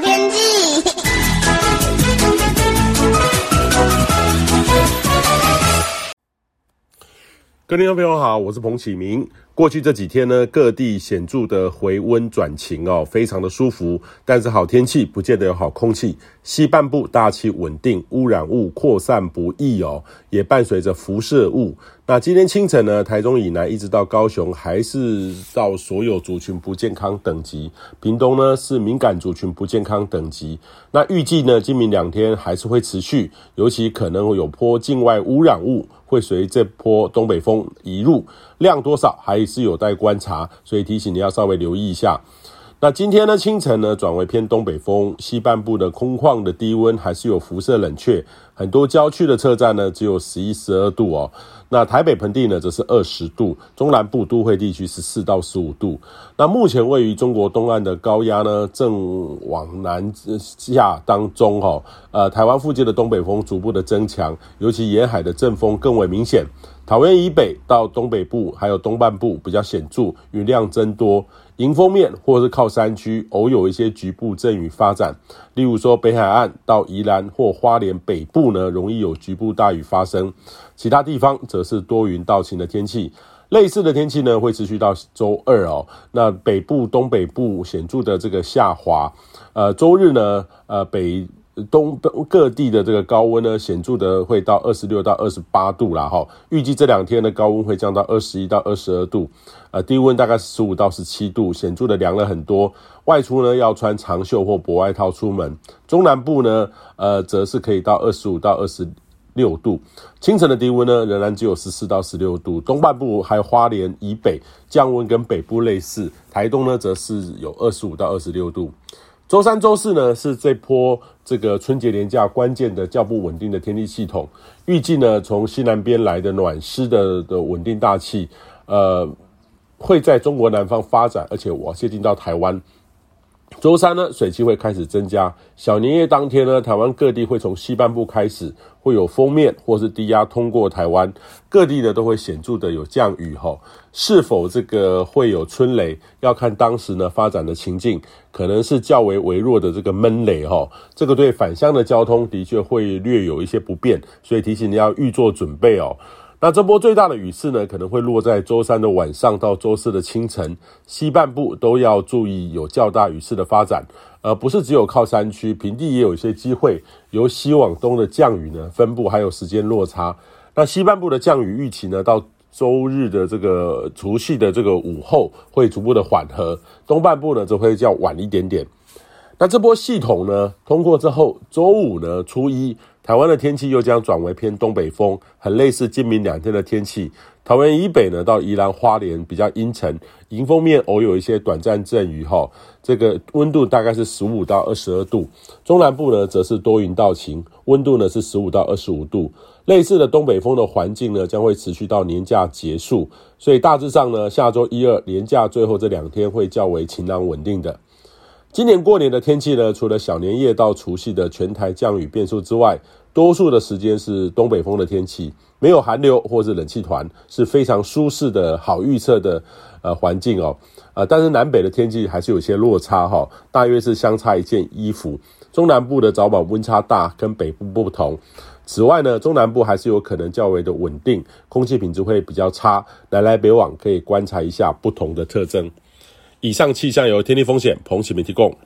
天气。各位听众朋友好，我是彭启明。过去这几天呢，各地显著的回温转晴哦，非常的舒服。但是好天气不见得有好空气，西半部大气稳定，污染物扩散不易哦，也伴随着辐射物。那今天清晨呢，台中以南一直到高雄，还是到所有族群不健康等级。屏东呢是敏感族群不健康等级。那预计呢，今明两天还是会持续，尤其可能会有波境外污染物会随这波东北风移入，量多少还是有待观察，所以提醒你要稍微留意一下。那今天呢，清晨呢转为偏东北风，西半部的空旷的低温还是有辐射冷却，很多郊区的车站呢只有十一、十二度哦。那台北盆地呢则是二十度，中南部都会地区是四到十五度。那目前位于中国东岸的高压呢正往南下当中哦，呃，台湾附近的东北风逐步的增强，尤其沿海的阵风更为明显。桃园以北到东北部，还有东半部比较显著，雨量增多。迎风面或是靠山区，偶有一些局部阵雨发展。例如说，北海岸到宜兰或花莲北部呢，容易有局部大雨发生。其他地方则是多云到晴的天气。类似的天气呢，会持续到周二哦。那北部、东北部显著的这个下滑。呃，周日呢，呃，北。东北各地的这个高温呢，显著的会到二十六到二十八度啦哈。预计这两天的高温会降到二十一到二十二度，呃，低温大概十五到十七度，显著的凉了很多。外出呢要穿长袖或薄外套出门。中南部呢，呃，则是可以到二十五到二十六度。清晨的低温呢，仍然只有十四到十六度。东半部还有花莲以北降温跟北部类似，台东呢则是有二十五到二十六度。周三、周四呢，是这波这个春节连假关键的较不稳定的天气系统。预计呢，从西南边来的暖湿的的稳定大气，呃，会在中国南方发展，而且我接近到台湾。周三呢，水汽会开始增加。小年夜当天呢，台湾各地会从西半部开始会有锋面或是低压通过台湾，各地呢都会显著的有降雨吼。是否这个会有春雷，要看当时呢发展的情境，可能是较为微弱的这个闷雷吼。这个对返乡的交通的确会略有一些不便，所以提醒你要预做准备哦。那这波最大的雨势呢，可能会落在周三的晚上到周四的清晨，西半部都要注意有较大雨势的发展，而不是只有靠山区，平地也有一些机会。由西往东的降雨呢，分布还有时间落差。那西半部的降雨预期呢，到周日的这个除夕的这个午后会逐步的缓和，东半部呢则会较晚一点点。那这波系统呢通过之后，周五呢初一。台湾的天气又将转为偏东北风，很类似今明两天的天气。桃园以北呢，到宜兰花莲比较阴沉，迎风面偶有一些短暂阵雨哈。这个温度大概是十五到二十二度。中南部呢，则是多云到晴，温度呢是十五到二十五度。类似的东北风的环境呢，将会持续到年假结束。所以大致上呢，下周一二年假最后这两天会较为晴朗稳定的。今年过年的天气呢，除了小年夜到除夕的全台降雨变数之外，多数的时间是东北风的天气，没有寒流或是冷气团，是非常舒适的好预测的呃环境哦。呃，但是南北的天气还是有些落差哈、大约是相差一件衣服。中南部的早晚温差大，跟北部不同。此外呢，中南部还是有可能较为的稳定，空气品质会比较差。南来北往可以观察一下不同的特征。以上气象由天气风险彭启明提供。